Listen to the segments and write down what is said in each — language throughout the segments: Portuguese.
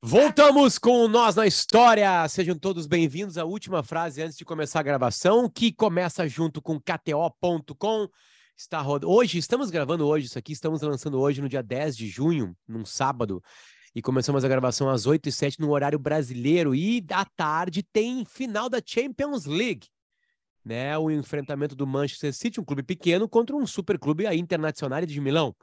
Voltamos com Nós na História. Sejam todos bem-vindos à última frase antes de começar a gravação, que começa junto com KTO.com. Está rod... Hoje, estamos gravando hoje isso aqui, estamos lançando hoje no dia 10 de junho, num sábado, e começamos a gravação às 8 e 7 no horário brasileiro. E à tarde tem final da Champions League. Né, o enfrentamento do Manchester City, um clube pequeno, contra um superclube a Internacional de Milão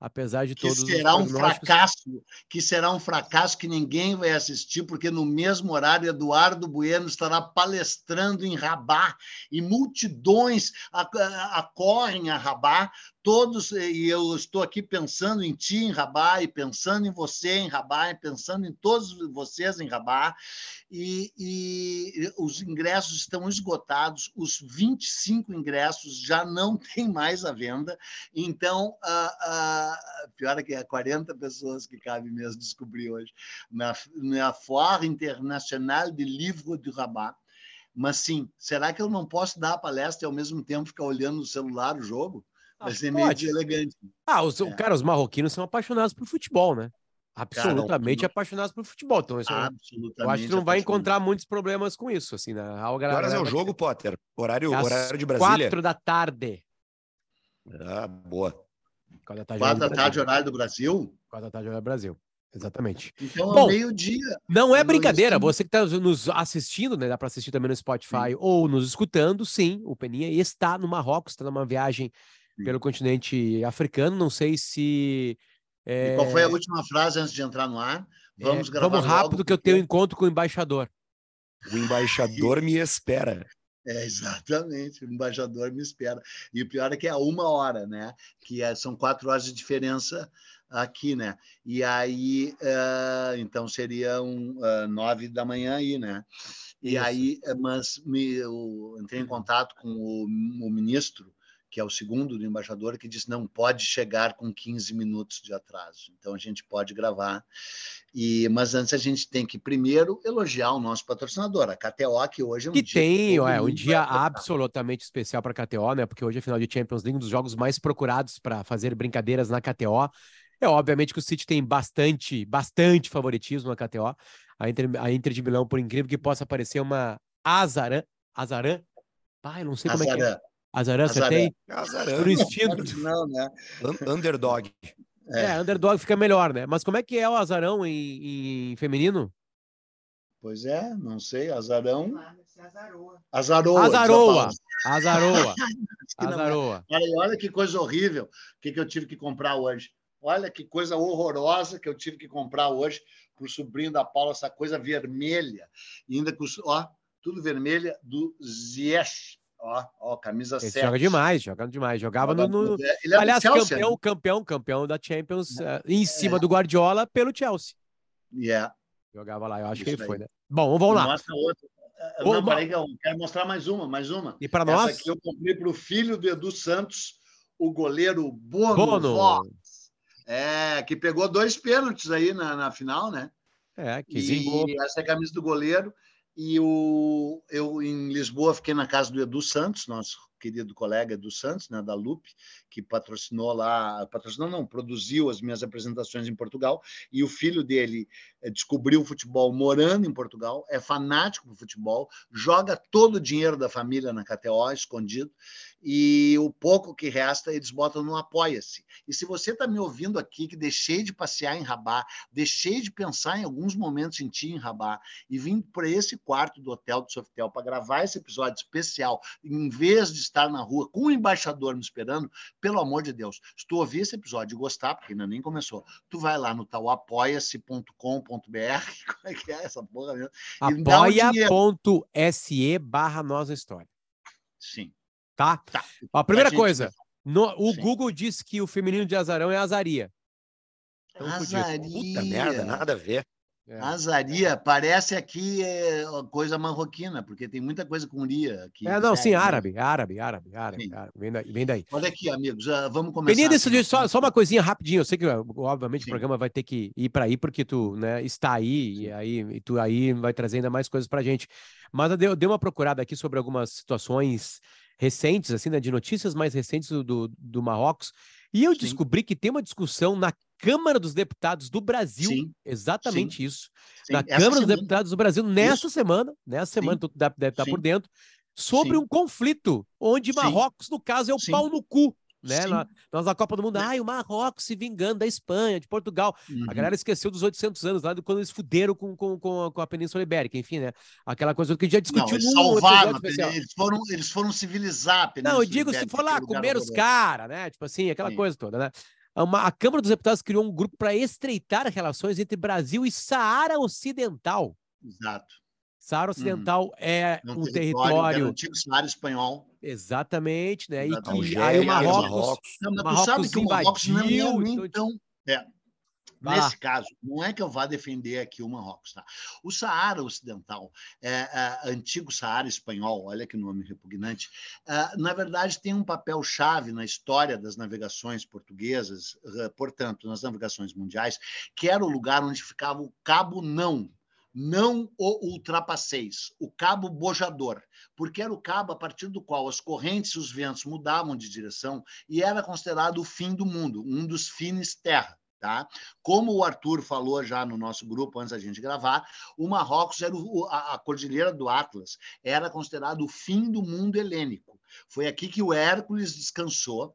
apesar de que todos será um fracasso, que será um fracasso que ninguém vai assistir, porque no mesmo horário Eduardo Bueno estará palestrando em Rabat e multidões acorrem a Rabat. Todos, e eu estou aqui pensando em ti em Rabat, e pensando em você em Rabat, e pensando em todos vocês em Rabat, e, e, os ingressos estão esgotados, os 25 ingressos já não tem mais à venda, então, a, a, pior é que é 40 pessoas que cabe mesmo descobrir hoje, na, na Foire Internacional de Livre de Rabat, mas sim, será que eu não posso dar a palestra e ao mesmo tempo ficar olhando no celular o jogo? Vai ser meio elegante. Ah, os, é. cara, os marroquinos são apaixonados por futebol, né? Absolutamente cara, apaixonados por futebol. Então, isso, eu acho que não vai encontrar muitos problemas com isso. Assim, né? Que horas é o jogo, Potter? Horário, é horário de Brasília? Quatro da tarde. Ah, boa. Quatro da tarde, Quatro da tarde horário do Brasil? Quatro da tarde horário do Brasil. Exatamente. Então, Bom, meio-dia. Não é brincadeira. Você que está nos assistindo, né? Dá para assistir também no Spotify sim. ou nos escutando, sim. O Peninha está no Marrocos, está numa viagem pelo continente africano. Não sei se. É... qual foi a última frase antes de entrar no ar? Vamos é, gravar. Vamos rápido, que eu tenho um encontro com o embaixador. O embaixador me espera. É, exatamente, o embaixador me espera. E o pior é que é uma hora, né? Que é, são quatro horas de diferença aqui, né? E aí, uh, então seriam uh, nove da manhã aí, né? E Isso. aí, mas me, eu entrei em contato com o, o ministro que é o segundo do embaixador, que disse não pode chegar com 15 minutos de atraso. Então a gente pode gravar. E mas antes a gente tem que primeiro elogiar o nosso patrocinador, a KTO, que hoje é um que dia tem, é um dia absolutamente especial para a KTO, né? Porque hoje é final de Champions League, um dos jogos mais procurados para fazer brincadeiras na KTO. É obviamente que o City tem bastante, bastante favoritismo na KTO. A Inter, a Inter de Milão, por incrível que possa parecer uma Azarã, Azarã, Pai, não sei como é que é. Azarã, acertei? Azarã. Por instinto. Não, né? Underdog. É. é. underdog fica melhor, né? Mas como é que é o azarão em, em feminino? Pois é, não sei, azarão. Azaroa. Azaroa. Azaroa. Azaroa. Azaroa. Olha, olha que coisa horrível que, que eu tive que comprar hoje. Olha que coisa horrorosa que eu tive que comprar hoje para o sobrinho da Paula, essa coisa vermelha. E ainda com, ó, tudo vermelha do Ziyech. Ó, ó, camisa Esse 7. joga demais, joga demais. Jogava joga no. no... Ele é Aliás, Chelsea, campeão, né? campeão, campeão da Champions é. em cima é. do Guardiola pelo Chelsea. Yeah. Jogava lá, eu acho Isso que ele aí. foi, né? Bom, vamos lá. Mostra outra. Não, peraí, eu quero mostrar mais uma, mais uma. E para nós? Essa aqui eu comprei para o filho do Edu Santos, o goleiro Bono, Bono. É, que pegou dois pênaltis aí na, na final, né? É, que e essa é a camisa do goleiro. E o, eu, em Lisboa, fiquei na casa do Edu Santos, nosso querido colega Edu Santos, né, da Lupe, que patrocinou lá, patrocinou não, produziu as minhas apresentações em Portugal, e o filho dele eh, descobriu o futebol morando em Portugal, é fanático do futebol, joga todo o dinheiro da família na KTO, escondido, e o pouco que resta eles botam no Apoia-se. E se você está me ouvindo aqui, que deixei de passear em Rabat, deixei de pensar em alguns momentos em ti em Rabat, e vim para esse quarto do hotel do Sofitel para gravar esse episódio especial, em vez de estar na rua com o embaixador me esperando, pelo amor de Deus, se tu ouvir esse episódio e gostar, porque ainda nem começou, tu vai lá no tal apoia-se.com.br, como é que é essa porra mesmo? Apoia.se barra Nossa História. Sim. Tá? tá. A primeira a coisa, no, o Sim. Google disse que o feminino de azarão é azaria. Então, azaria. Puta merda, nada a ver. É. Azaria, parece aqui é, coisa marroquina, porque tem muita coisa com ria aqui. É, não, sim, árabe, árabe, árabe, árabe, árabe, vem daí, vem daí. Olha aqui, amigos, vamos começar. Peninha, decidiu, só, só uma coisinha rapidinho, eu sei que, obviamente, sim. o programa vai ter que ir para aí, porque tu né, está aí, sim. e aí e tu aí vai trazer ainda mais coisas para gente. Mas eu dei, eu dei uma procurada aqui sobre algumas situações recentes, assim, né, de notícias mais recentes do, do, Marrocos, e eu Sim. descobri que tem uma discussão na Câmara dos Deputados do Brasil. Sim, Exatamente sim, isso. Na Essa Câmara dos semana- Deputados do Brasil, nessa semana, nessa semana, tu deve, estar Sim. por dentro, sobre um conflito, onde. Marrocos, no caso, é o pau no cu. Né? Sim. Nós na Copa do Mundo, É. ai, o Marrocos se vingando da Espanha, de Portugal. Uhum. A galera esqueceu dos 800 anos lá, de quando eles fuderam com, com, com, a, com a Península Ibérica, enfim, né? Aquela coisa que a gente já Não, discutiu eles num salvaram, especial. Eles foram, eles foram civilizar a Não, Península eu digo, se Ibérica, for lá comer os caras, né? Tipo assim, aquela Sim. coisa toda, né? Uma- a Câmara dos Deputados criou um grupo para estreitar relações entre Brasil e Saara Ocidental. Exato. Saara Ocidental é É um território, Era o antigo Saara espanhol. Exatamente, né? E que Exatamente. aí o Algéria, Marrocos, Marrocos. Não, mas tu Marrocos sabe que o Marrocos não é invadiu, nem então, tão... É. Vai lá. Nesse caso, não é que eu vá defender aqui o Marrocos, tá? O Saara Ocidental, é, é, antigo Saara espanhol, olha que nome repugnante, é, na verdade tem um papel chave na história das navegações portuguesas, eh, portanto, nas navegações mundiais, que era o lugar onde ficava o Cabo Não, não o ultrapasseis, o cabo bojador, porque era o cabo a partir do qual as correntes e os ventos mudavam de direção e era considerado o fim do mundo, um dos fines terra. Tá? Como o Arthur falou já no nosso grupo antes da gente gravar, o Marrocos era o, a, a cordilheira do Atlas, era considerado o fim do mundo helênico. Foi aqui que o Hércules descansou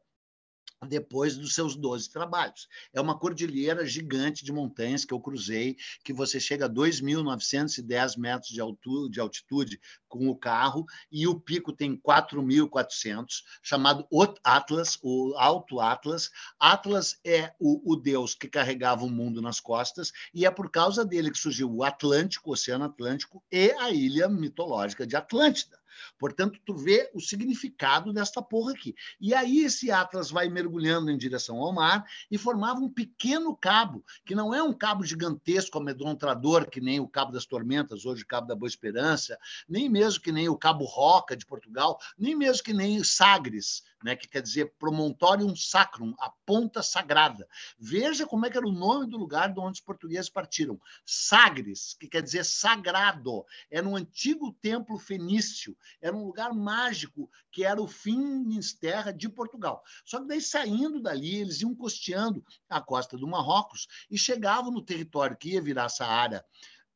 depois dos seus 12 trabalhos. É uma cordilheira gigante de montanhas que eu cruzei, que você chega a 2.910 metros de altitude, de altitude com o carro, e o pico tem 4.400, chamado Atlas, o Alto Atlas. Atlas é o, o deus que carregava o mundo nas costas, e é por causa dele que surgiu o Atlântico, o Oceano Atlântico, e a ilha mitológica de Atlântida. Portanto, tu vê o significado desta porra aqui. E aí esse Atlas vai mergulhando em direção ao mar e formava um pequeno cabo, que não é um cabo gigantesco, amedrontador, que nem o Cabo das Tormentas, hoje o Cabo da Boa Esperança, nem mesmo que nem o Cabo Roca de Portugal, nem mesmo que nem Sagres, né, que quer dizer Promontorium Sacrum, a ponta sagrada. Veja como é que era o nome do lugar de onde os portugueses partiram. Sagres, que quer dizer sagrado. Era um antigo templo fenício, era um lugar mágico que era o Finisterra de Portugal. Só que daí saindo dali, eles iam costeando a costa do Marrocos e chegavam no território que ia virar Saara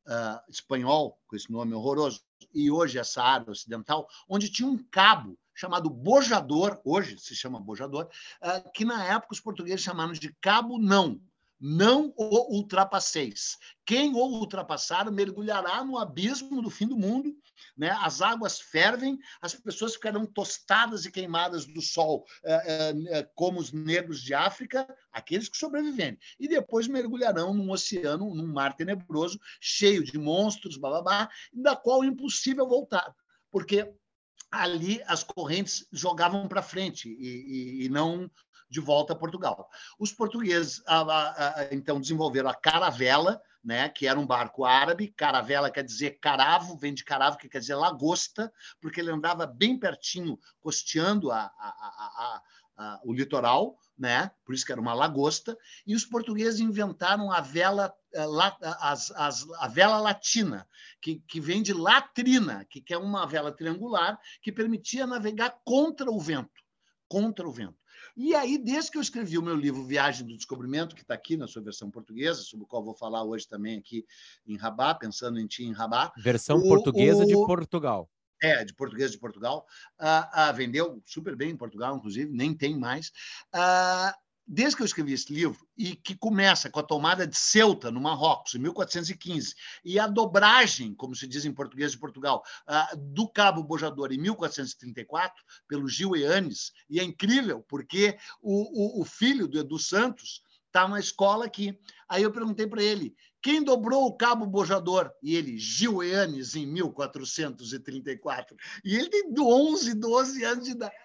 uh, espanhol, com esse nome horroroso, e hoje é Saara Ocidental, onde tinha um cabo chamado Bojador, hoje se chama Bojador, uh, que na época os portugueses chamaram de Cabo Não. Não o ultrapasseis. Quem o ultrapassar mergulhará no abismo do fim do mundo, né? as águas fervem, as pessoas ficarão tostadas e queimadas do sol, uh, uh, como os negros de África, aqueles que sobreviverem, e depois mergulharão num oceano, num mar tenebroso, cheio de monstros, bababá, da qual é impossível voltar, porque ali as correntes jogavam para frente e, e, e, não de volta a Portugal. Os portugueses, a, a, a, então, desenvolveram a caravela, né, que era um barco árabe. Caravela quer dizer caravo, vem de caravo, que quer dizer lagosta, porque ele andava bem pertinho, costeando o litoral, né? por isso que era uma lagosta. E os portugueses inventaram a vela, as, as, a vela latina, que, que vem de latrina, que é uma vela triangular que permitia navegar contra o vento. Contra o vento. E aí, desde que eu escrevi o meu livro Viagem do Descobrimento, que está aqui na sua versão portuguesa, sobre o qual vou falar hoje também aqui em Rabat, pensando em ti em Rabat. Versão o, portuguesa o... de Portugal. É, de português de Portugal. Uh, uh, vendeu super bem em Portugal, inclusive, nem tem mais. Uh, desde que eu escrevi esse livro, e que começa com a tomada de Ceuta, no Marrocos, em 1415, e a dobragem, como se diz em português de Portugal, do Cabo Bojador em 1434, pelo Gil Eanes, e é incrível, porque o, o, o filho do Edu Santos está na escola aqui. Aí eu perguntei para ele, quem dobrou o Cabo Bojador? E ele, Gil Eanes, em 1434. E ele tem 11, 12 anos de idade.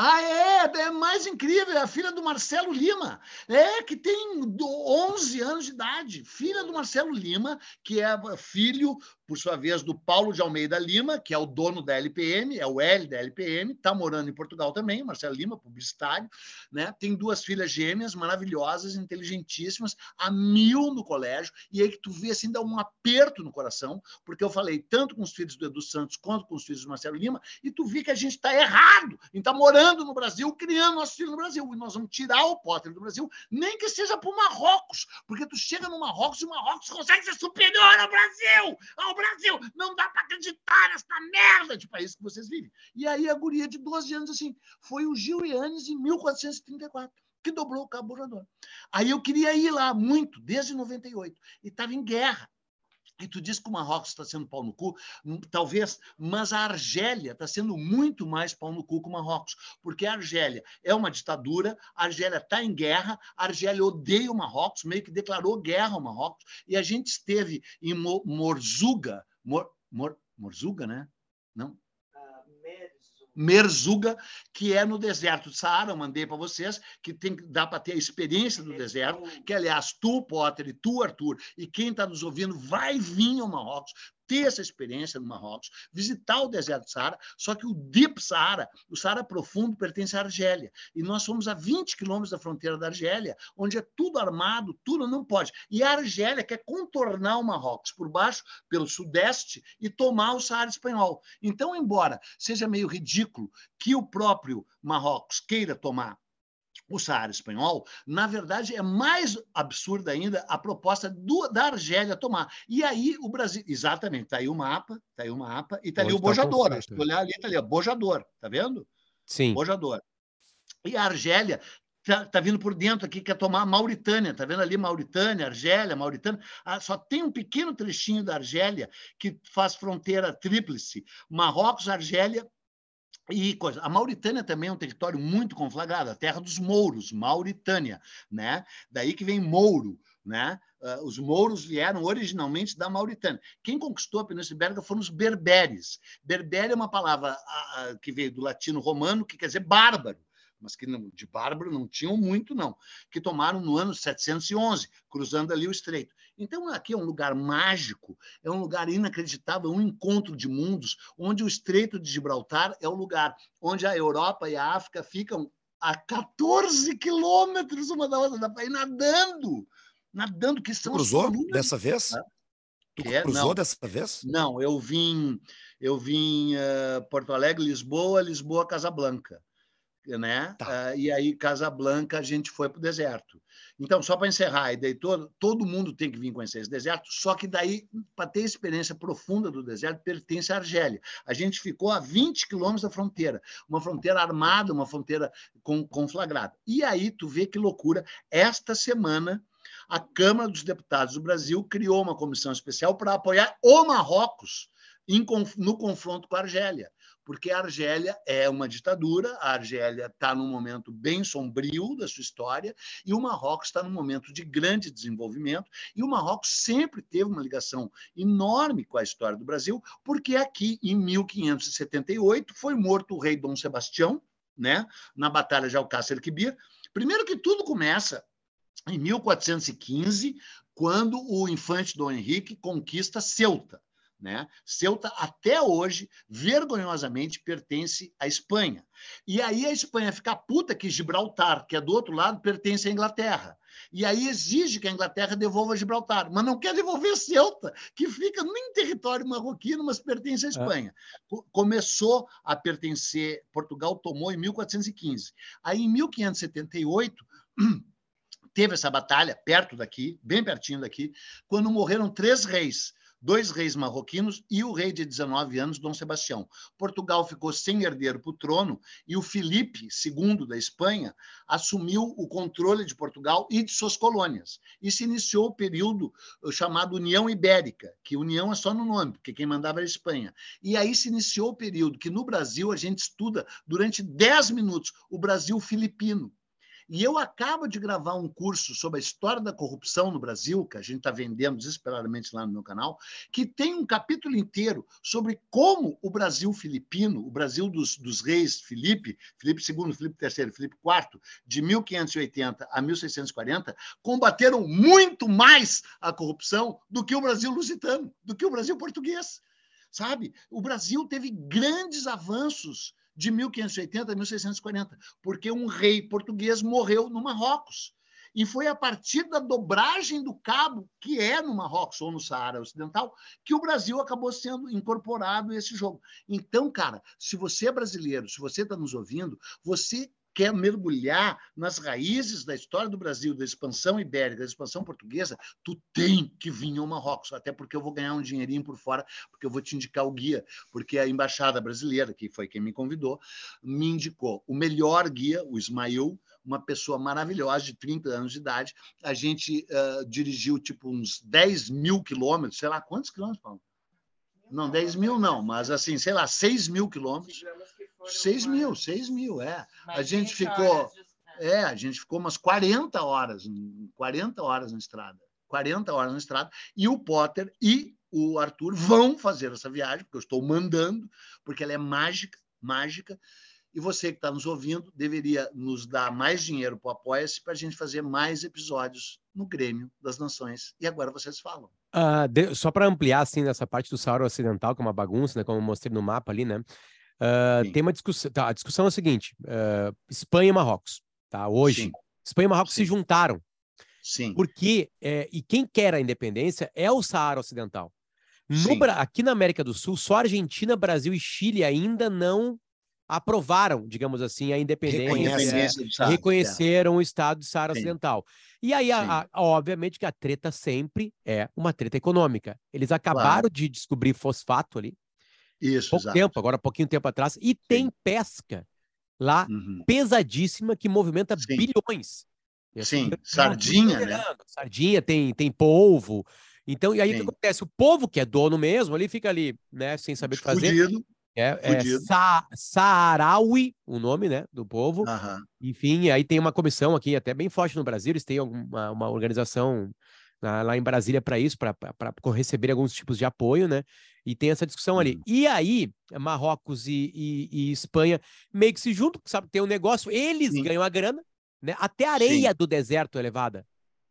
Ah, é, é mais incrível, é a filha do Marcelo Lima, é que tem 11 anos de idade, filha do Marcelo Lima, que é filho por sua vez, do Paulo de Almeida Lima, que é o dono da LPM, é o L da LPM, está morando em Portugal também, Marcelo Lima, publicitário, né? Tem duas filhas gêmeas maravilhosas, inteligentíssimas, a mil no colégio, e aí que tu vê assim, dá um aperto no coração, porque eu falei tanto com os filhos do Edu Santos quanto com os filhos do Marcelo Lima, e tu vê que a gente está errado em estar tá morando no Brasil, criando nossos filhos no Brasil, e nós vamos tirar o Potter do Brasil, nem que seja para o Marrocos, porque tu chega no Marrocos e o Marrocos consegue ser superior ao Brasil, ao Brasil. Não dá para acreditar nessa merda de país que vocês vivem. E aí a guria de 12 anos, assim, foi o Gil Yanes em 1434 que dobrou o cabo borrador. Aí eu queria ir lá muito, desde 98, e estava em guerra. E tu diz que o Marrocos está sendo pau no cu, hum, talvez, mas a Argélia está sendo muito mais pau no cu que o Marrocos, porque a Argélia é uma ditadura, a Argélia está em guerra, a Argélia odeia o Marrocos, meio que declarou guerra ao Marrocos, e a gente esteve em Morzuga, Mor, Mor, Morzuga, né? Não? Merzuga, que é no deserto do Saara, eu mandei para vocês, que tem dá para ter a experiência do deserto, que aliás tu, Potter, e tu, Arthur, e quem está nos ouvindo vai vir ao Marrocos, ter essa experiência no Marrocos, visitar o deserto do Saara, só que o Deep Saara, o Saara profundo, pertence à Argélia. E nós fomos a 20 quilômetros da fronteira da Argélia, onde é tudo armado, tudo não pode. E a Argélia quer contornar o Marrocos por baixo, pelo sudeste, e tomar o Saara espanhol. Então, embora seja meio ridículo que o próprio Marrocos queira tomar o Saara espanhol, na verdade é mais absurda ainda a proposta do, da Argélia tomar. E aí o Brasil, exatamente, está aí o mapa, está aí o mapa, e está ali o tá bojador. Se olhar ali, está ali, ó, bojador, tá vendo? Sim. Bojador. E a Argélia tá, tá vindo por dentro aqui, quer tomar Mauritânia, tá vendo ali Mauritânia, Argélia, Mauritânia. Ah, só tem um pequeno trechinho da Argélia que faz fronteira tríplice, Marrocos, Argélia e coisa. A Mauritânia também é um território muito conflagrado, a terra dos mouros, Mauritânia, né? Daí que vem Mouro, né? Uh, os mouros vieram originalmente da Mauritânia. Quem conquistou a Península Ibérica foram os berberes. Berbere é uma palavra uh, que veio do latino romano, que quer dizer bárbaro mas que de bárbaro não tinham muito, não, que tomaram no ano 711, cruzando ali o estreito. Então, aqui é um lugar mágico, é um lugar inacreditável, um encontro de mundos, onde o Estreito de Gibraltar é o lugar onde a Europa e a África ficam a 14 quilômetros uma da outra, dá para ir nadando, nadando, que são... Cruzou dessa vez? Tu é? cruzou não. dessa vez? Não, eu vim, eu vim uh, Porto Alegre, Lisboa, Lisboa, Casablanca né? Tá. Uh, e aí, Casablanca, a gente foi para o deserto. Então, só para encerrar, e daí todo, todo mundo tem que vir conhecer esse deserto, só que daí, para ter experiência profunda do deserto, pertence à Argélia. A gente ficou a 20 quilômetros da fronteira, uma fronteira armada, uma fronteira com, conflagrada. E aí, tu vê que loucura, esta semana, a Câmara dos Deputados do Brasil criou uma comissão especial para apoiar o Marrocos no confronto com a Argélia porque a Argélia é uma ditadura, a Argélia está num momento bem sombrio da sua história, e o Marrocos está num momento de grande desenvolvimento, e o Marrocos sempre teve uma ligação enorme com a história do Brasil, porque aqui, em 1578, foi morto o rei Dom Sebastião, né, na Batalha de Alcácer Quibir. Primeiro que tudo começa em 1415, quando o infante Dom Henrique conquista Ceuta. Né? Ceuta, até hoje, vergonhosamente, pertence à Espanha. E aí a Espanha fica puta que Gibraltar, que é do outro lado, pertence à Inglaterra. E aí exige que a Inglaterra devolva Gibraltar, mas não quer devolver Ceuta, que fica em território marroquino, mas pertence à é. Espanha. É. Começou a pertencer, Portugal tomou em 1415. Aí, em 1578, teve essa batalha perto daqui, bem pertinho daqui, quando morreram três reis dois reis marroquinos e o rei de 19 anos, Dom Sebastião. Portugal ficou sem herdeiro para o trono e o Filipe II da Espanha assumiu o controle de Portugal e de suas colônias. E se iniciou o período eh, chamado União Ibérica, que União é só no nome, porque quem mandava era a Espanha. E aí se iniciou o período que no Brasil a gente estuda durante 10 minutos o Brasil filipino E eu acabo de gravar um curso sobre a história da corrupção no Brasil, que a gente está vendendo desesperadamente lá no meu canal, que tem um capítulo inteiro sobre como o Brasil filipino, o Brasil dos, dos reis Filipe, Filipe II, Filipe III, Filipe IV, de 1580 a 1640, combateram muito mais a corrupção do que o Brasil lusitano, do que o Brasil português. Sabe? O Brasil teve grandes avanços de 1580 a 1640, porque um rei português morreu no Marrocos. E foi a partir da dobragem do cabo, que é no Marrocos ou no Saara Ocidental, que o Brasil acabou sendo incorporado a esse jogo. Então, cara, se você é brasileiro, se você está nos ouvindo, você quer mergulhar nas raízes da história do Brasil, da expansão ibérica, da expansão portuguesa, tu tem que vir ao Marrocos, até porque eu vou ganhar um dinheirinho por fora, porque eu vou te indicar o guia, porque a embaixada brasileira, que foi quem me convidou, me indicou o melhor guia, o Ismail, uma pessoa maravilhosa, de 30 anos de idade. A gente uh, dirigiu tipo uns 10 mil quilômetros, sei lá quantos quilômetros, Paulo? Não, 10 mil não, mas assim, sei lá, 6 mil quilômetros. 6 mil, 6 mil, é. A gente ficou. É, a gente ficou umas 40 horas, 40 horas na estrada. 40 horas na estrada. E o Potter e o Arthur vão fazer essa viagem, porque eu estou mandando, porque ela é mágica, mágica. E você que está nos ouvindo deveria nos dar mais dinheiro para o Apoia-se para a gente fazer mais episódios no Grêmio das Nações. E agora vocês falam. Uh, de, só para ampliar, assim, nessa parte do Saara Ocidental, que é uma bagunça, né, como eu mostrei no mapa ali, né? Uh, tem uma discussão. Tá, a discussão é a seguinte: uh, Espanha e Marrocos, tá? Hoje, Sim. Espanha e Marrocos Sim. se juntaram. Sim. Porque, é, e quem quer a independência é o Saara Ocidental. No, aqui na América do Sul, só Argentina, Brasil e Chile ainda não aprovaram, digamos assim, a independência, é, reconheceram o Estado de Saara Ocidental. E aí, a, a, obviamente, que a treta sempre é uma treta econômica. Eles acabaram claro. de descobrir fosfato ali, isso, pouco exato. tempo, agora pouquinho tempo atrás, e Sim. tem pesca lá uhum. pesadíssima que movimenta Sim. bilhões. Sim, sardinha, né? Sardinha, tem, tem polvo. Então, e aí o que acontece? O povo que é dono mesmo, ali fica ali, né, sem saber o que fazer. Fudido. É, é Sa Saaraui, o nome, né, do povo. Uhum. Enfim, aí tem uma comissão aqui, até bem forte no Brasil, eles têm uma, uma organização lá em Brasília para isso, para receber alguns tipos de apoio, né? E tem essa discussão ali. Uhum. E aí, Marrocos e, e, e, Espanha meio que se juntam, sabe? Tem um negócio, eles Sim. ganham a grana, né? Até a areia Sim. do deserto é levada.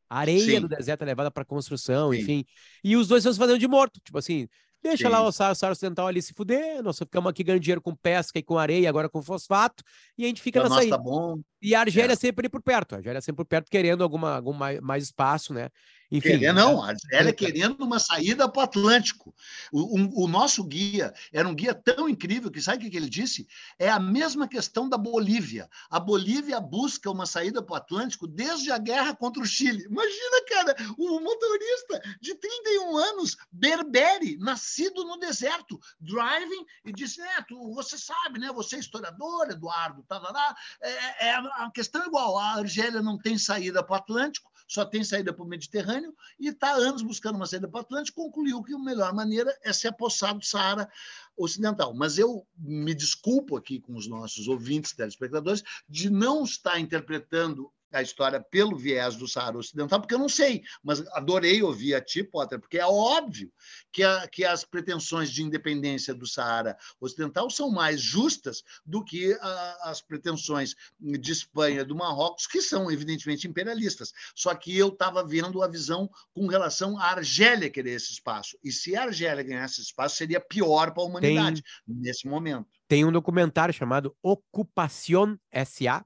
A areia Sim. do deserto é levada para construção, enfim. E os dois estão se fazendo de morto. Tipo assim, Deixa Sim. lá o Saara Ocidental ali se fuder, nós ficamos aqui ganhando dinheiro com pesca e com areia, agora com fosfato, e a gente fica nessa aí. Tá bom. E a Argélia é. sempre ali por perto, a Argélia sempre por perto, querendo alguma, algum mais, mais espaço, né? Enfim, querendo, não, a Argélia querendo uma saída para o Atlântico. O, o, nosso guia era um guia tão incrível que sabe o que ele disse? É a mesma questão da Bolívia. A Bolívia busca uma saída para o Atlântico desde a guerra contra o Chile. Imagina, cara, o motorista de 31 anos, berbere, nascido no deserto, driving, e disse: é, tu, você sabe, né? Você é historiador, Eduardo, tá, tá, tá. É, é, a questão é igual. A Argélia não tem saída para o Atlântico, só tem saída para o Mediterrâneo e está anos buscando uma saída para o Atlântico, concluiu que a melhor maneira é se apossar do Saara Ocidental. Mas eu me desculpo aqui com os nossos ouvintes, telespectadores, de não estar interpretando a história pelo viés do Saara Ocidental, porque eu não sei, mas adorei ouvir a ti, Potter, porque é óbvio que, a, que as pretensões de independência do Saara Ocidental são mais justas do que a, as pretensões de Espanha do Marrocos, que são evidentemente imperialistas. Só que eu estava vendo a visão com relação à Argélia querer esse espaço. E se a Argélia ganhasse esse espaço, seria pior para a humanidade tem, nesse momento. Tem um documentário chamado Ocupación SA,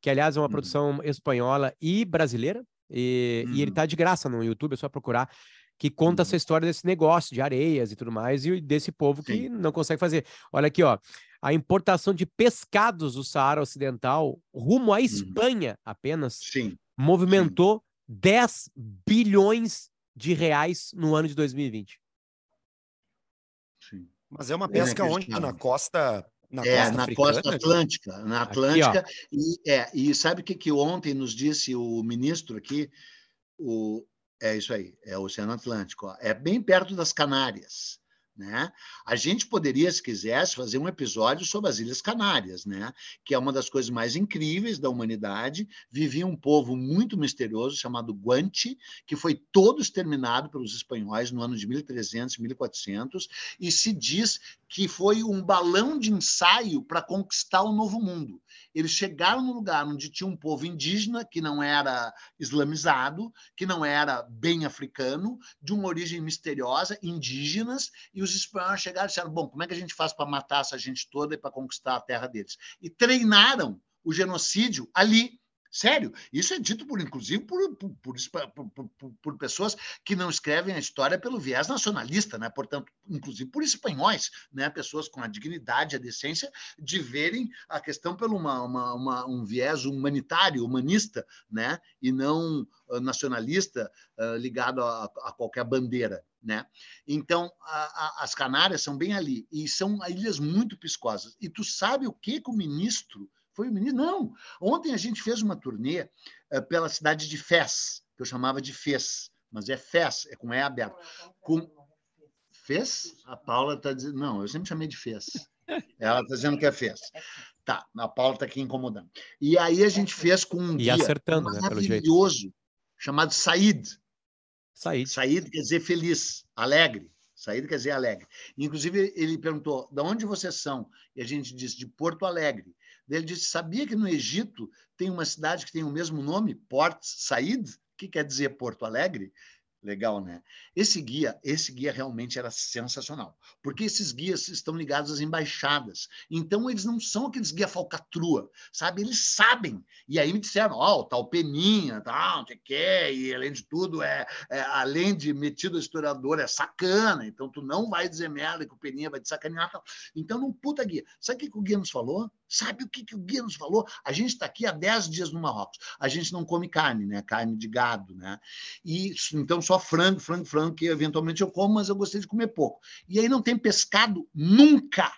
que aliás é uma uhum. produção espanhola e brasileira, e, uhum. e ele uhum. tá de graça no YouTube, é só procurar, que conta uhum. essa história desse negócio de areias e tudo mais, e desse povo Sim. que não consegue fazer. Olha aqui, ó, a importação de pescados do Saara Ocidental rumo à uhum. Espanha apenas Sim. movimentou Sim. 10 bilhões de reais no ano de 2020. Sim. Mas é uma pesca onde? Na costa na é, costa na africana? costa atlântica, na Atlântica. Aqui, e, é, e sabe o que, que ontem nos disse o ministro aqui? O, é isso aí, é o Oceano Atlântico. Ó. É bem perto das Canárias. Né? A gente poderia, se quisesse, fazer um episódio sobre as Ilhas Canárias, né? que é uma das coisas mais incríveis da humanidade. Vivia um povo muito misterioso chamado Guanche, que foi todo exterminado pelos espanhóis no ano de 1300, 1400, e se diz que foi um balão de ensaio para conquistar o Novo Mundo. Eles chegaram no lugar onde tinha um povo indígena que não era islamizado, que não era bem africano, de uma origem misteriosa, indígenas, e os espanhóis chegaram e disseram: bom, como é que a gente faz para matar essa gente toda e para conquistar a terra deles? E treinaram o genocídio ali Sério, isso é dito, por, inclusive, por, por, por, por, pessoas que não escrevem a história pelo viés nacionalista, né? portanto, inclusive por espanhóis, né? pessoas com a dignidade, a decência de verem a questão pelo uma, uma, uma, um viés humanitário, humanista, né? e não uh, nacionalista uh, ligado a, a, qualquer bandeira. Né? Então, a, a, as Canárias são bem ali, e são ilhas muito piscosas. E tu sabe o que, que o ministro foi o ministro? Não. Ontem a gente fez uma turnê uh, pela cidade de Fez, que eu chamava de Fez, mas é Fez, é com E aberto. Com... Fez? A Paula está dizendo. Não, eu sempre chamei de Fez. Ela está dizendo que é Fez. Tá, a Paula está aqui incomodando. E aí a gente fez com um e guia acertando, maravilhoso né, chamado Said. Said. Said quer dizer feliz, alegre. Saída quer dizer alegre. Inclusive, ele perguntou: de onde vocês são? E a gente disse: de Porto Alegre. Ele disse: sabia que no Egito tem uma cidade que tem o mesmo nome, Port Said, que quer dizer Porto Alegre? Legal, né? Esse guia, esse guia realmente era sensacional, porque esses guias estão ligados às embaixadas. Então eles não são aqueles guia falcatrua, sabe? Eles sabem. E aí me disseram, ó, oh, tal Peninha, tal, o quê, e além de tudo é, é, além de metido historiador, é sacana. Então tu não vai dizer merda que o Peninha vai te sacanear, tal. Então não puta guia. Sabe o que o guia nos falou? Sabe o que, que o guia nos falou? A gente está aqui há 10 dias no Marrocos. A gente não come carne, né? Carne de gado, né? E então só frango, frango, frango, que eventualmente eu como, mas eu gostei de comer pouco. E aí não tem pescado nunca.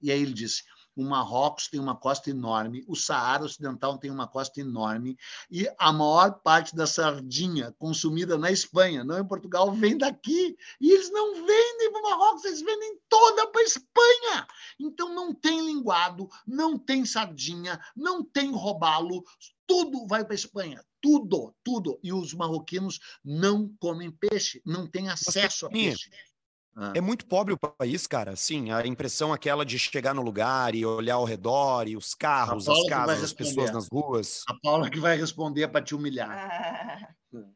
E aí ele disse: o Marrocos tem uma costa enorme, o Saara Ocidental tem uma costa enorme, e a maior parte da sardinha consumida na Espanha, não em Portugal, vem daqui. E eles não vendem para o Marrocos, eles vendem toda para a Espanha. Então não tem linguado, não tem sardinha, não tem robalo, tudo vai para a Espanha. Tudo, tudo. E os marroquinos não comem peixe, não têm acesso a peixe. Ah. É muito pobre o país, cara. Sim, a impressão aquela de chegar no lugar e olhar ao redor e os carros, as casas, as pessoas nas ruas. A Paula que vai responder para te humilhar. Ah.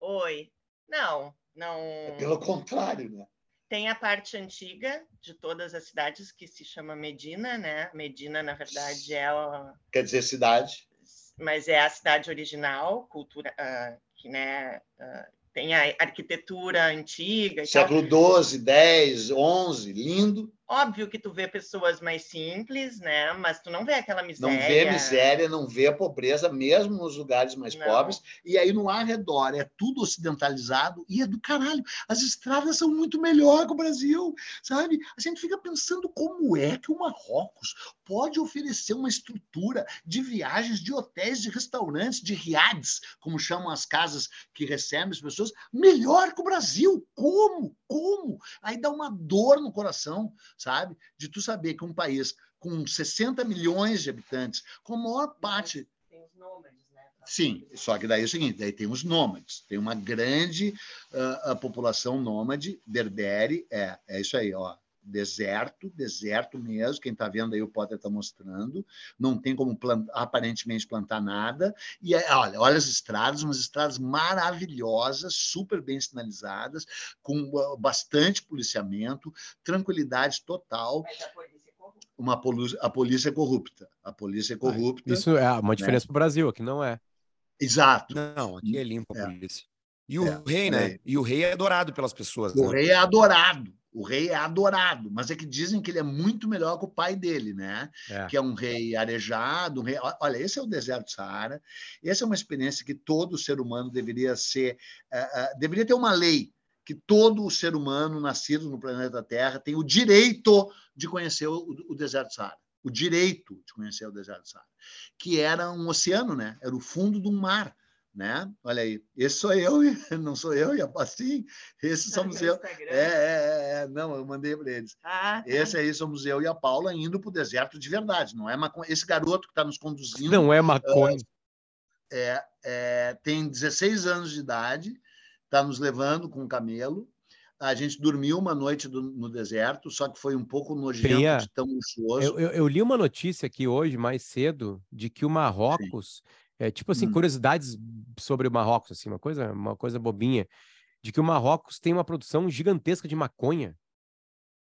Oi. Não, não. É pelo contrário, né? Tem a parte antiga de todas as cidades que se chama Medina, né? Medina, na verdade, é. O... Quer dizer cidade? Mas é a cidade original, cultura, uh, que né, uh, tem a arquitetura antiga. Século XII, X, XI, lindo. Óbvio que tu vê pessoas mais simples, né? Mas tu não vê aquela miséria. Não vê miséria, não vê a pobreza, mesmo nos lugares mais não. pobres. E aí no arredor é tudo ocidentalizado e é do caralho. As estradas são muito melhor que o Brasil, sabe? A gente fica pensando como é que o Marrocos pode oferecer uma estrutura de viagens, de hotéis, de restaurantes, de riads, como chamam as casas que recebem as pessoas, melhor que o Brasil. Como? Como? Aí dá uma dor no coração sabe? De tu saber que um país com 60 milhões de habitantes, com a maior parte. Tem os nômades, né? Sim, só que daí é o seguinte: daí tem os nômades, tem uma grande uh, população nômade, berbere, é, é isso aí, ó deserto, deserto mesmo. Quem está vendo aí o Potter está mostrando. Não tem como plantar, aparentemente plantar nada. E é, olha, olha as estradas, umas estradas maravilhosas, super bem sinalizadas, com ah, bastante policiamento, tranquilidade total. Mas a polícia é corrupta. Uma polícia, a polícia é corrupta. A polícia é corrupta. Isso é uma diferença né? para o Brasil, aqui não é. Exato. Não, aqui é limpo a é. polícia. E o é, rei, né? É. E o rei é adorado pelas pessoas. O né? rei é adorado. O rei é adorado, mas é que dizem que ele é muito melhor que o pai dele, né? É. Que é um rei arejado. Um rei... Olha, esse é o deserto do Saara. Essa é uma experiência que todo ser humano deveria ser. Uh, uh, deveria ter uma lei que todo ser humano nascido no planeta Terra tem o direito de conhecer o, o deserto do Saara. O direito de conhecer o deserto do Saara. Que era um oceano, né? Era o fundo de um mar né? Olha aí, esse sou eu, não sou eu, e assim, esse somos eu. É, é, é, não, eu mandei para eles. Ah, tá. Esse aí somos eu e a Paula indo para o deserto de verdade, não é maconha. Esse garoto que está nos conduzindo. Não é maconha. É, é, tem 16 anos de idade, está nos levando com um camelo. A gente dormiu uma noite do, no deserto, só que foi um pouco nojento Pia, de tão luxuoso. Eu, eu, eu, li uma notícia aqui hoje, mais cedo, de que o Marrocos Sim é, tipo assim, hum. curiosidades sobre o Marrocos, assim, uma coisa, uma coisa bobinha, de que o Marrocos tem uma produção gigantesca de maconha.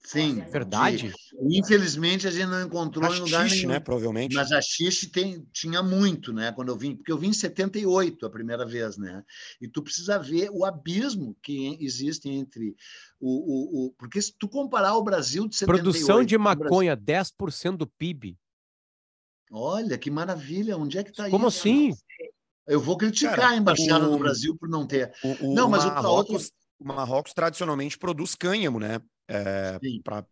Sim. Verdade? De, infelizmente a gente não encontrou Rachixe, em lugar nenhum. né? Provavelmente. Mas a xixi tem, tinha muito, né? Quando eu vim, porque eu vim em 78 a primeira vez, né? E tu precisa ver o abismo que existe entre o, o, o porque se tu comparar o Brasil de 78... Produção de maconha, Brasil... 10% do PIB. Olha, que maravilha! Onde é que está isso? Como assim? Eu vou criticar Cara, a embaixada o, do Brasil por não ter. O, o, não, mas o Marrocos, o Marrocos tradicionalmente produz cânhamo, né? É, para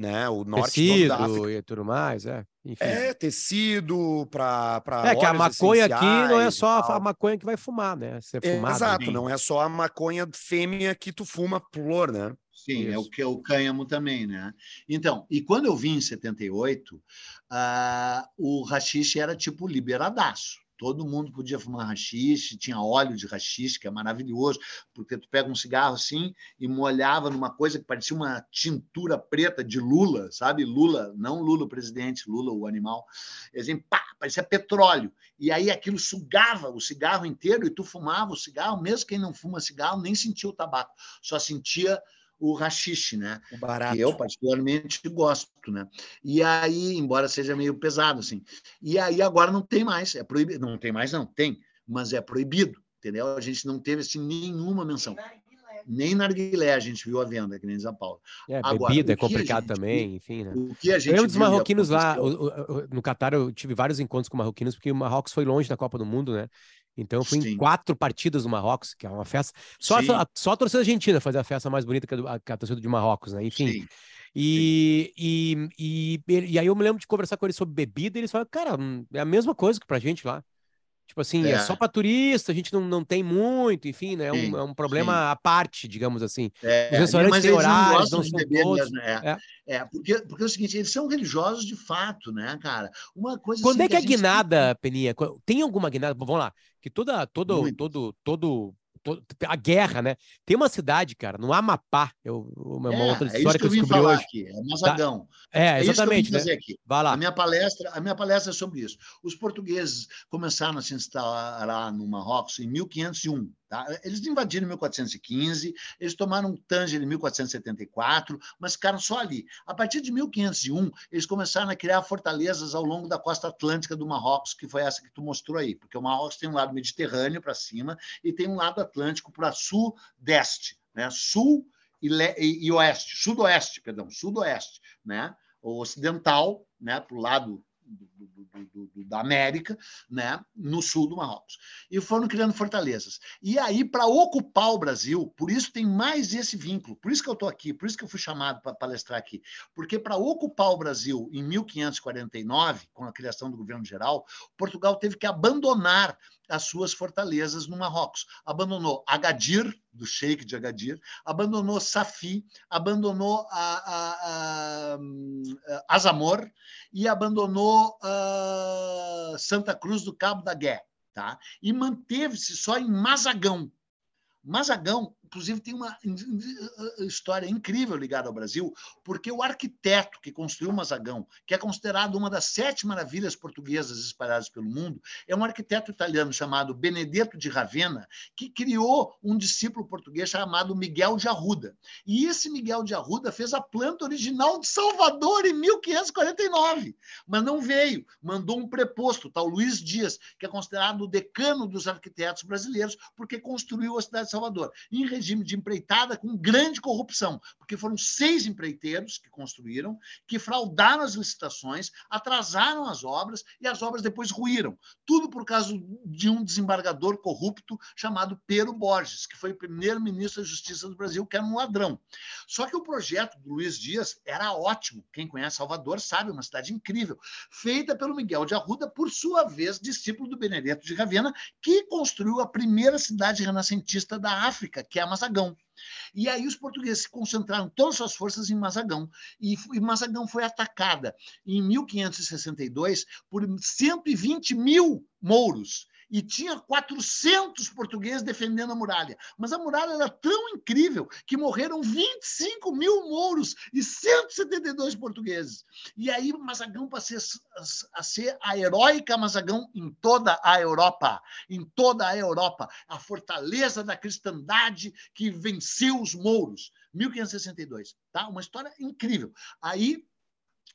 né, o norte tecido da África. e tudo mais, é. Enfim. É, tecido para É que a maconha aqui não é só a maconha que vai fumar, né? Ser fumado, Exato, não é só a maconha fêmea que tu fuma flor, né? Sim, Isso. é o que é o cânhamo também, né? Então, e quando eu vim em 78, uh, o rachixe era tipo liberadaço. Todo mundo podia fumar rachixe, tinha óleo de rachixe, que é maravilhoso, porque tu pega um cigarro assim e molhava numa coisa que parecia uma tintura preta de Lula, sabe? Lula, não Lula o presidente, Lula o animal. Assim, pá, parecia petróleo. E aí aquilo sugava o cigarro inteiro e tu fumava o cigarro, mesmo quem não fuma cigarro nem sentia o tabaco, só sentia o rachixe, né? O barato. Que eu particularmente gosto, né? E aí, embora seja meio pesado, assim. E aí agora não tem mais, é proibido. Não tem mais, não, tem, mas é proibido, entendeu? A gente não teve assim, nenhuma menção. Nem narguilé a gente viu a venda, que nem São Paulo. É, Agora, bebida é complicado também, viu, enfim, né? O que a gente eu dos marroquinos lá, no Catar eu tive vários encontros com marroquinos, porque o Marrocos foi longe da Copa do Mundo, né? Então eu fui Sim. em quatro partidas do Marrocos, que é uma festa. Só, a, só a torcida argentina fazia a festa mais bonita que a, que a torcida de Marrocos, né? Enfim. E, e, e, e, aí eu me lembro de conversar com eles sobre bebida, e eles falaram, cara, hum, é a mesma coisa que pra gente lá. Tipo assim, é, é só para turista, a gente não, não tem muito, enfim, né? É um, é um problema sim. à parte, digamos assim. É, Os restaurantes têm horários, não, não são todos. Mesmo, é, é. é, porque, porque é o seguinte, eles são religiosos de fato, né, cara? Uma coisa Quando assim, é que, que a, a guinada. Peninha, tem alguma guinada, vamos lá, que toda, todo, todo, todo a guerra, né? Tem uma cidade, cara, no Amapá, eu, uma é, outra história é que, eu, descobri hoje. Aqui, é Mazagão. É, exatamente. É né? aqui. Vai lá. A minha palestra, a minha palestra é sobre isso. Os portugueses começaram a se instalar lá no Marrocos em 1501. Tá? Eles invadiram em 1415, eles tomaram Tanger em 1474, mas ficaram só ali. A partir de 1501, eles começaram a criar fortalezas ao longo da costa atlântica do Marrocos, que foi essa que tu mostrou aí, porque o Marrocos tem um lado mediterrâneo para cima e tem um lado atlântico para sudeste, né? sul e, e, e oeste, sudoeste, perdão, sudoeste, né? o ocidental, né, para o lado do, do, do, da América, né, no sul do Marrocos. E foram criando fortalezas. E aí, para ocupar o Brasil, por isso tem mais esse vínculo, por isso que eu estou aqui, por isso que eu fui chamado para palestrar aqui, porque para ocupar o Brasil em 1549, com a criação do governo geral, Portugal teve que abandonar as suas fortalezas no Marrocos. Abandonou Agadir, do Sheik de Agadir, abandonou Safi, abandonou a, a, a, a Azamor e abandonou Santa Cruz do Cabo da Gué. Tá? E manteve-se só em Mazagão. Mazagão inclusive tem uma história incrível ligada ao Brasil, porque o arquiteto que construiu o Mazagão, que é considerado uma das sete maravilhas portuguesas espalhadas pelo mundo, é um arquiteto italiano chamado Benedetto de Ravenna, que criou um discípulo português chamado Miguel de Arruda. E esse Miguel de Arruda fez a planta original de Salvador em 1549, mas não veio, mandou um preposto, tal Luiz Dias, que é considerado o decano dos arquitetos brasileiros, porque construiu a cidade de Salvador. Em regime de empreitada com grande corrupção, porque foram seis empreiteiros que construíram, que fraudaram as licitações, atrasaram as obras e as obras depois ruíram. Tudo por causa de um desembargador corrupto chamado Pero Borges, que foi primeiro-ministro da Justiça do Brasil, que era um ladrão. Só que o projeto do Luiz Dias era ótimo. Quem conhece Salvador sabe, uma cidade incrível, feita pelo Miguel de Arruda, por sua vez, discípulo do Benedetto de Ravena, que construiu a primeira cidade renascentista da África, que é Mazagão. E aí os portugueses concentraram todas as suas forças em Mazagão. E, e Mazagão foi atacada em 1562 por 120 mil mouros e tinha 400 portugueses defendendo a muralha. Mas a muralha era tão incrível que morreram 25 mil mouros e 172 portugueses. E aí Mazagão passou a ser a heróica Mazagão em toda a Europa, em toda a Europa, a fortaleza da cristandade que venceu os mouros. 1562, tá? Uma história incrível. Aí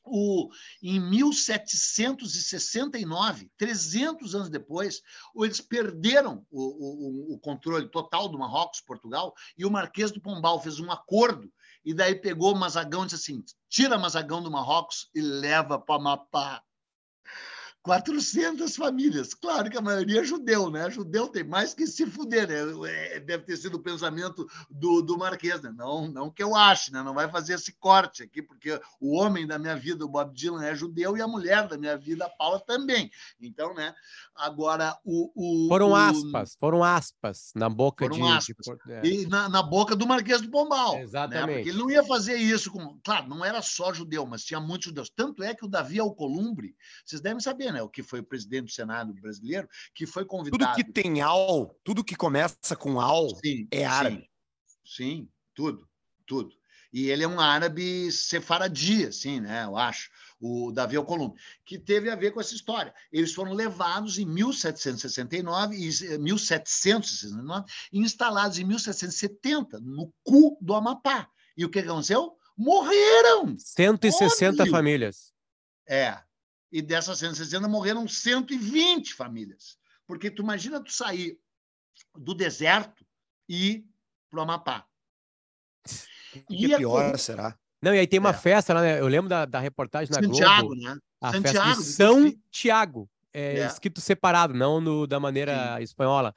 o, em 1769, 300 anos depois, eles perderam o, o, o, controle total do Marrocos, Portugal, e o Marquês do Pombal fez um acordo, e daí pegou o Mazagão e disse assim: tira Mazagão do Marrocos e leva para Amapá. 400 famílias. Claro que a maioria é judeu, né? Judeu tem mais que se fuder, né? É, deve ter sido o pensamento do, do Marquês, né? Não, não que eu ache, né? Não vai fazer esse corte aqui, porque o homem da minha vida, o Bob Dylan, é judeu e a mulher da minha vida, a Paula, também. Então, né? Agora, o. o foram aspas, foram aspas na boca foram de. Aspas. De... É. E na, na, boca do Marquês do Pombal. Né? Exatamente. Né? Porque ele não ia fazer isso com. Claro, não era só judeu, mas tinha muitos judeus. Tanto é que o Davi Alcolumbre, vocês devem saber, né? Né, o que foi o presidente do Senado brasileiro, que foi convidado. Tudo que tem al, tudo que começa com al sim, é árabe. Sim, sim, tudo, tudo. E ele é um árabe sefaradi, assim, né? Eu acho, o Davi Alcolumbre, que teve a ver com essa história. Eles foram levados em 1769 e 1769 e instalados em 1770 no cu do Amapá. E o que aconteceu? Morreram! 160 Óbvio. famílias. É, e dessas 160 morreram 120 famílias. Porque tu imagina tu sair do deserto e ir para o Amapá. E que pior a... será? Não, e aí tem uma é. festa lá, né? Eu lembro da, da reportagem na Santiago, Globo. Né? A Santiago, festa de São Tiago. É, é, escrito separado, não no, da maneira Sim. espanhola.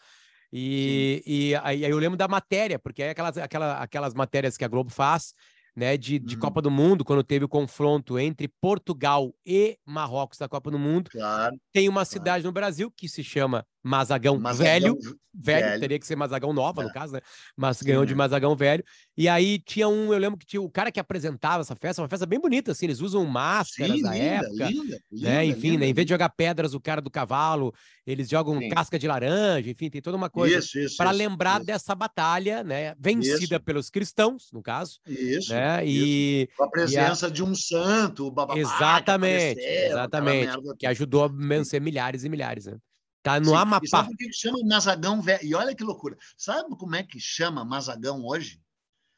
E, e aí, aí, eu lembro da matéria, porque é aquelas, aquela, aquelas matérias que a Globo faz né, de, de uhum. Copa do Mundo, quando teve o confronto entre Portugal e Marrocos da Copa do Mundo. Claro, tem uma claro. cidade no Brasil que se chama Mazagão, Mazagão velho, velho, velho, teria que ser Mazagão nova, é. no caso, né? Mas ganhou de Mazagão velho. E aí tinha um, eu lembro que tinha o cara que apresentava essa festa, uma festa bem bonita, assim, eles usam máscaras Sim, da linda, época. Linda, né? Enfim, linda, né? em vez de jogar pedras o cara do cavalo, eles jogam Sim. casca de laranja, enfim, tem toda uma coisa para lembrar isso. dessa batalha, né? Vencida isso. pelos cristãos, no caso. Isso. Né? E, Com a presença a... de um santo, o bababá, Exatamente, que exatamente. Que ajudou a vencer milhares e milhares, né? Tá no Sim. Amapá. E sabe por que chama Mazagão velho? E olha que loucura. Sabe como é que chama Mazagão hoje?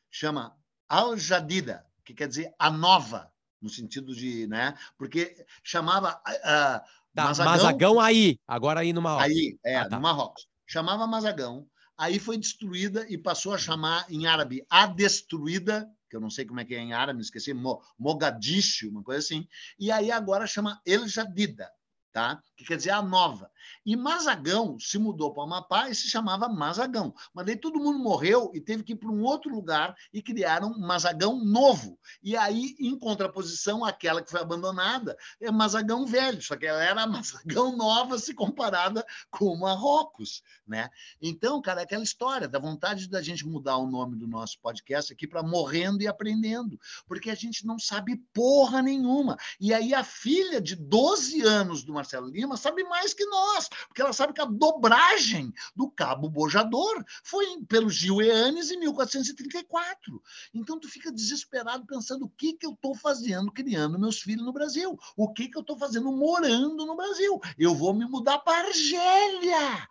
Chama Al-Jadida, que quer dizer a nova, no sentido de, né? Porque chamava uh, tá, Mazagão, Mazagão aí, agora aí no Marrocos. Aí, é, ah, tá. no Marrocos. Chamava Mazagão, aí foi destruída e passou a chamar em árabe a destruída, que eu não sei como é que é em árabe, esqueci, Mogadishu, uma coisa assim. E aí agora chama El Jadida, tá? que quer dizer a nova. E Mazagão se mudou para o Amapá e se chamava Mazagão. Mas daí todo mundo morreu e teve que ir para um outro lugar e criaram Mazagão novo. E aí, em contraposição àquela que foi abandonada, é Mazagão velho, só que ela era Mazagão nova se comparada com Marrocos, né? Então, cara, é aquela história da vontade da gente mudar o nome do nosso podcast aqui para Morrendo e Aprendendo, porque a gente não sabe porra nenhuma. E aí a filha de 12 anos do Marcelo Lima sabe mais que nós, porque ela sabe que a dobragem do cabo bojador foi pelo Gil Eanes em 1434. Então tu fica desesperado pensando o que, que eu estou fazendo criando meus filhos no Brasil, o que, que eu estou fazendo morando no Brasil. Eu vou me mudar para Argélia.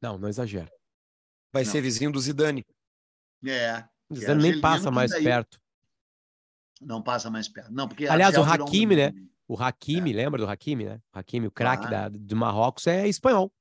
Não, não exagera. Vai não. ser vizinho do Zidane. É. O Zidane nem passa mais daí... perto. Não passa mais perto. Não, porque Aliás, o Hakimi, um... né? O Hakimi, é. lembra do Hakimi, né? O Hakimi, o craque ah. do Marrocos, é espanhol.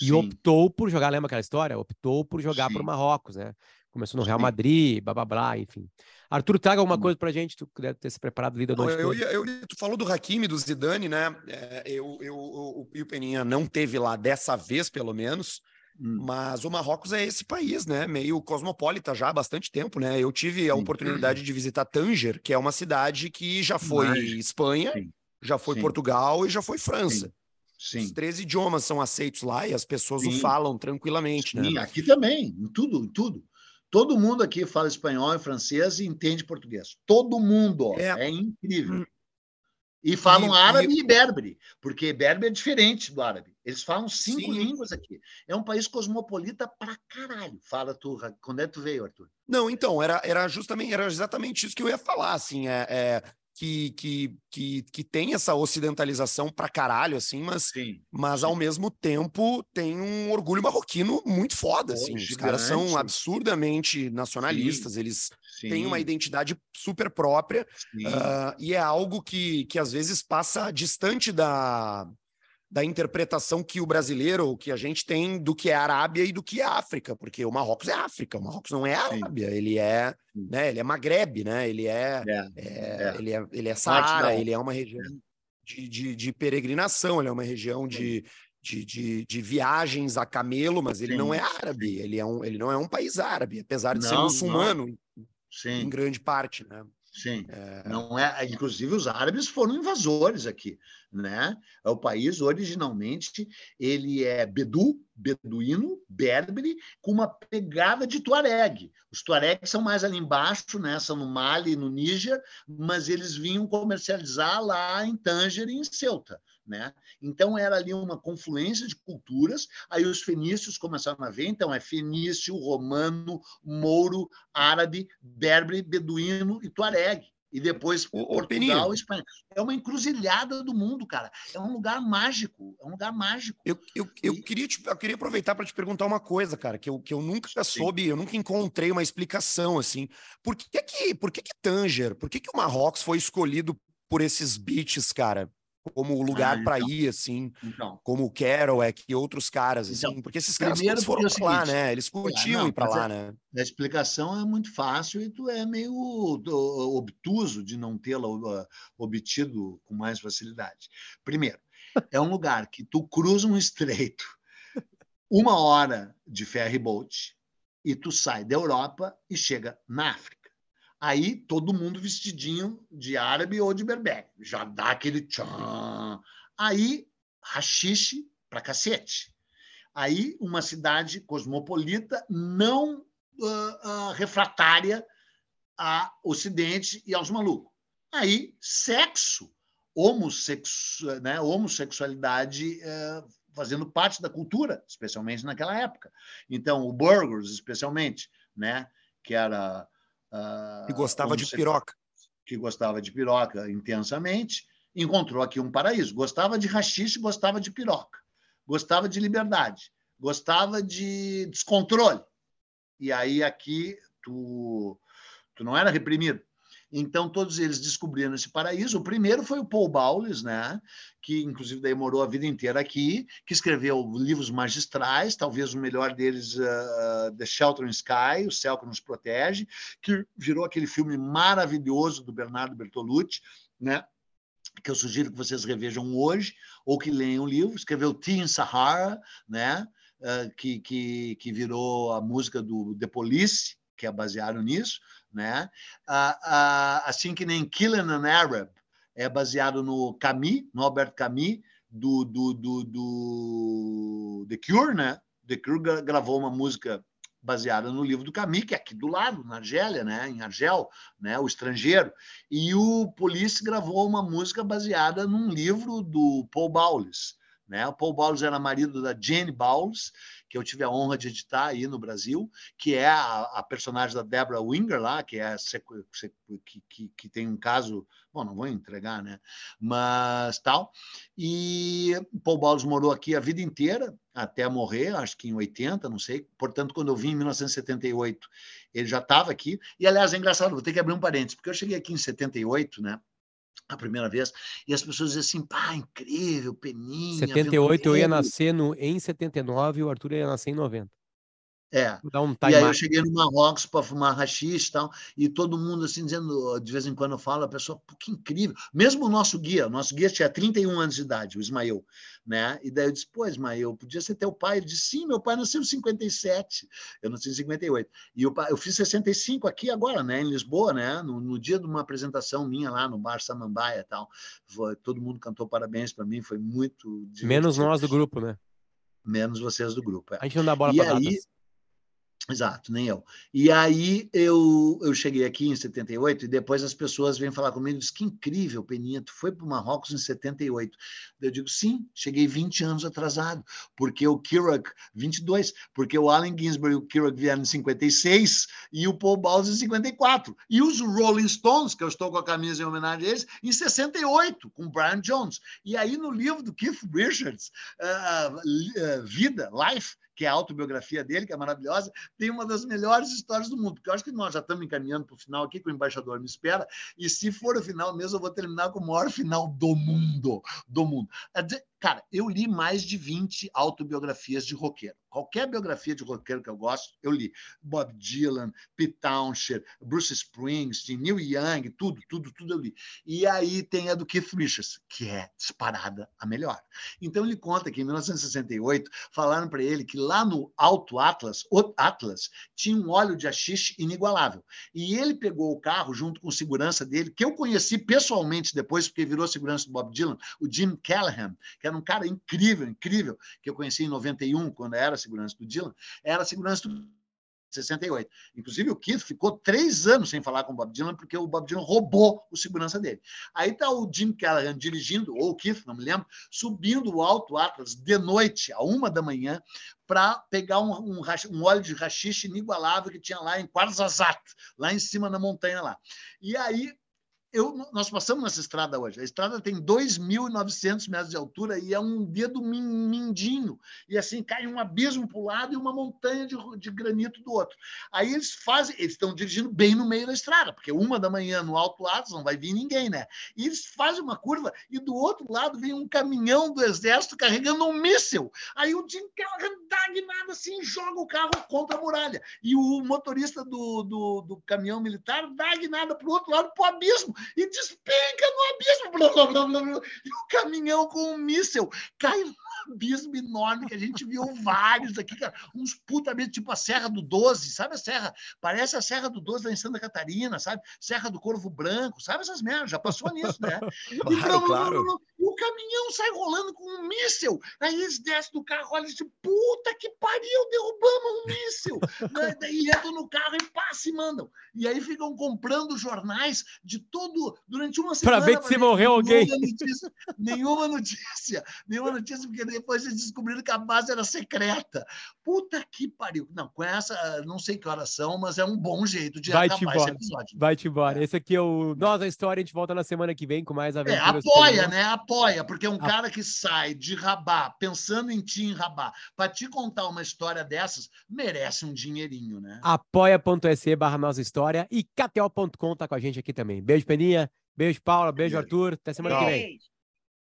e Sim. optou por jogar, lembra aquela história? Optou por jogar para o Marrocos, né? Começou no Real Madrid, blá blá blá, enfim. Arthur, traga alguma hum. coisa pra gente, tu deve ter se preparado ali da noite. Eu, eu, eu, tu falou do Hakimi, do Zidane, né? É, eu, eu, o, o Peninha não teve lá dessa vez, pelo menos. Hum. Mas o Marrocos é esse país, né? Meio cosmopolita já há bastante tempo, né? Eu tive a Sim. oportunidade de visitar Tanger, que é uma cidade que já foi Espanha, Sim. já foi Sim. Portugal e já foi França. Sim. Os três idiomas são aceitos lá e as pessoas o falam tranquilamente, né? Sim, aqui também, em tudo, em tudo. Todo mundo aqui fala espanhol e francês e entende português. Todo mundo. É, é incrível. E falam e, árabe e... e berbere, porque berbere é diferente do árabe. Eles falam cinco Sim. línguas aqui. É um país cosmopolita pra caralho. Fala tu, quando é que tu veio, Arthur? Não, então, era, era justamente, era exatamente isso que eu ia falar, assim, é, é que, que, que, que tem essa ocidentalização pra caralho, assim, mas, sim, mas sim. ao mesmo tempo tem um orgulho marroquino muito foda, assim. Os caras são absurdamente nacionalistas, sim, eles têm uma identidade super própria uh, e é algo que, que às vezes passa distante da, da interpretação que o brasileiro, ou que a gente tem do que é Arábia e do que é África, porque o Marrocos é África, o Marrocos não é Arábia, Sim. ele é, né, ele é Magreb, né? Ele é, é, é, é. ele é, ele é Saara, ele é uma região de, de, de, peregrinação, ele é uma região de, de, de, de, viagens a camelo, mas ele Sim. não é árabe, ele, é um, ele não é um país árabe, apesar de não, ser muçulmano em grande parte, né? Sim, é... não é. Inclusive os árabes foram invasores aqui, né? É o país originalmente ele é bedu, beduíno, berbere, com uma pegada de tuareg. Os tuaregs são mais ali embaixo, né? São no Mali, no Níger, mas eles vinham comercializar lá em Tanger e em Ceuta. Né? Então era ali uma confluência de culturas. Aí os fenícios começaram a ver, então é fenício, romano, mouro, árabe, berbe, beduíno e tuareg. E depois o, Portugal, o Espanha. É uma encruzilhada do mundo, cara. É um lugar mágico. É um lugar mágico. Eu, eu, eu, queria, te, eu queria aproveitar para te perguntar uma coisa, cara, que eu, que eu nunca Sim. soube, eu nunca encontrei uma explicação assim. Por que que, por que, que Tanger, por que, que o Marrocos foi escolhido por esses beats, cara? Como lugar ah, então. para ir, assim, então. como o Kerouac e outros caras, então, assim, porque esses caras foram é para lá, né? Eles curtiam não, ir para lá, é, né? A explicação é muito fácil e tu é meio obtuso de não tê-la uh, obtido com mais facilidade. Primeiro, é um lugar que tu cruza um estreito, uma hora de ferry boat, e tu sai da Europa e chega na África. Aí todo mundo vestidinho de árabe ou de berber. Já dá aquele tchan. Aí, rachixe pra cacete. Aí, uma cidade cosmopolita não uh, uh, refratária a Ocidente e aos malucos. Aí, sexo, homossexu, né, homossexualidade uh, fazendo parte da cultura, especialmente naquela época. Então, o Burgers, especialmente, né, que era que gostava de piroca. Que gostava de piroca intensamente, encontrou aqui um paraíso. Gostava de rachixe, gostava de piroca. Gostava de liberdade. Gostava de descontrole. E aí aqui tu, tu não era reprimido. Então, todos eles descobriram esse paraíso. O primeiro foi o Paul Bowles, né? que inclusive daí morou a vida inteira aqui, que escreveu livros magistrais, talvez o melhor deles, uh, The Shelter in Sky, O Céu que Nos Protege, que virou aquele filme maravilhoso do Bernardo Bertolucci, né? que eu sugiro que vocês revejam hoje, ou que leiam o livro. Escreveu Teen Sahara, né? Uh, que, que, que virou a música do The Police, que é baseado nisso né? Assim que nem Killing an Arab é baseado no Camus, no Albert Camus, do, do, do, do The Cure, né? The Cure gravou uma música baseada no livro do Camus, que é aqui do lado, na Argélia, né? em Argel, né? o estrangeiro. E o Police gravou uma música baseada num livro do Paul Bowles. Né? O Paul Bowles era marido da Jane Bowles, que eu tive a honra de editar aí no Brasil, que é a, a personagem da Deborah Winger lá, que é que, que, que, tem um caso, bom, não vou entregar, né? Mas tal. E Paul Bowles morou aqui a vida inteira, até morrer, acho que em 80, não sei. Portanto, quando eu vim em 1978, ele já estava aqui. E, aliás, é engraçado, vou ter que abrir um parênteses, porque eu cheguei aqui em 78, né? A primeira vez, e as pessoas diziam assim, pá, incrível, Peninha. 78 eu ia nascer no, em 79 e o Arthur ia nascer em 90. É. Um e aí eu cheguei no Marrocos para fumar rachixe e tal, e todo mundo assim dizendo, de vez em quando eu falo, a pessoa, que incrível. Mesmo o nosso guia, o nosso guia tinha 31 anos de idade, o Ismael, né? E daí eu disse, pô, Ismael, podia ser teu pai. Ele disse, sim, meu pai nasceu em 57, eu nasci em 58. E eu, eu fiz 65 aqui agora, né, em Lisboa, né, no, no dia de uma apresentação minha lá no Bar Samambaia e tal. Foi, todo mundo cantou parabéns para mim, foi muito divertido. Menos nós do grupo, né? Menos vocês do grupo. É. A gente não dá bola para aí, Exato, nem eu. E aí eu, eu cheguei aqui em 78 e depois as pessoas vêm falar comigo dizem que incrível, Peninha, tu foi para o Marrocos em 78. Eu digo, sim, cheguei 20 anos atrasado, porque o Kirak, 22, porque o Allen Ginsberg e o Kirak vieram em 56 e o Paul Bowles em 54. E os Rolling Stones, que eu estou com a camisa em homenagem a eles, em 68, com Brian Jones. E aí no livro do Keith Richards, uh, uh, Vida, Life, que é a autobiografia dele, que é maravilhosa, tem uma das melhores histórias do mundo, porque eu acho que nós já estamos encaminhando para o final aqui, que o embaixador me espera, e se for o final mesmo, eu vou terminar com o maior final do mundo, do mundo. Cara, eu li mais de 20 autobiografias de roqueiro. Qualquer biografia de roqueiro que eu gosto, eu li. Bob Dylan, Pete Townshend, Bruce Springsteen, Neil Young, tudo, tudo, tudo eu li. E aí tem a do Keith Richards, que é disparada a melhor. Então ele conta que em 1968 falaram para ele que lá no Alto Atlas, Atlas, tinha um óleo de axixe inigualável. E ele pegou o carro junto com o segurança dele, que eu conheci pessoalmente depois, porque virou segurança do Bob Dylan, o Jim Callahan, que era um cara incrível, incrível, que eu conheci em 91, quando era segurança do Dylan, era segurança do 68. Inclusive, o Keith ficou três anos sem falar com o Bob Dylan, porque o Bob Dylan roubou o segurança dele. Aí está o Jim Callahan dirigindo, ou o Keith, não me lembro, subindo o Alto Atlas de noite, a uma da manhã, para pegar um, um, um, óleo de rachixe inigualável que tinha lá em Quarzazat, lá em cima na montanha lá. E aí eu, nós passamos nessa estrada hoje. A estrada tem 2.900 metros de altura e é um dedo mindinho. E assim cai um abismo para um lado e uma montanha de, de granito do outro. Aí eles fazem, eles estão dirigindo bem no meio da estrada, porque uma da manhã no Alto Atlas não vai vir ninguém, né? E eles fazem uma curva e do outro lado vem um caminhão do exército carregando um míssil. Aí o Jim dá nada assim, joga o carro contra a muralha. E o motorista do, do, do caminhão militar dá nada para o outro lado, para o abismo e despenca no abismo. E o caminhão com um míssel cai no abismo enorme que a gente viu vários aqui, cara. Uns puta mesmo, tipo a Serra do Doze, sabe a Serra? Parece a Serra do Doze lá em Santa Catarina, sabe? Serra do Corvo Branco, sabe essas merdas? Já passou nisso, né? claro, e, claro. E o caminhão sai rolando com um míssel. Aí eles descem do carro, olham e dizem, puta que pariu, derrubamos um míssel. Daí entram no carro e pá, se mandam. E aí ficam comprando jornais de todo, durante uma semana. Para ver se morreu alguém. Notícia, nenhuma notícia, nenhuma notícia, porque depois eles descobriram que a base era secreta. Puta que pariu. Não, com essa, não sei que horas são, mas é um bom jeito de Vai acabar esse episódio. Vai-te embora. É. Esse aqui é o Nossa História, a gente volta na semana que vem com mais é, aventuras. É, apoia, né? Apoia, porque um a... cara que sai de Rabá, pensando em ti em Rabá, para te contar uma história dessas, merece um dinheirinho, né? apoia.se barra Nossa História e KTO.com tá com a gente aqui também. Beijo, Peninha. Beijo, Paula. Beijo, Arthur. Até semana que vem.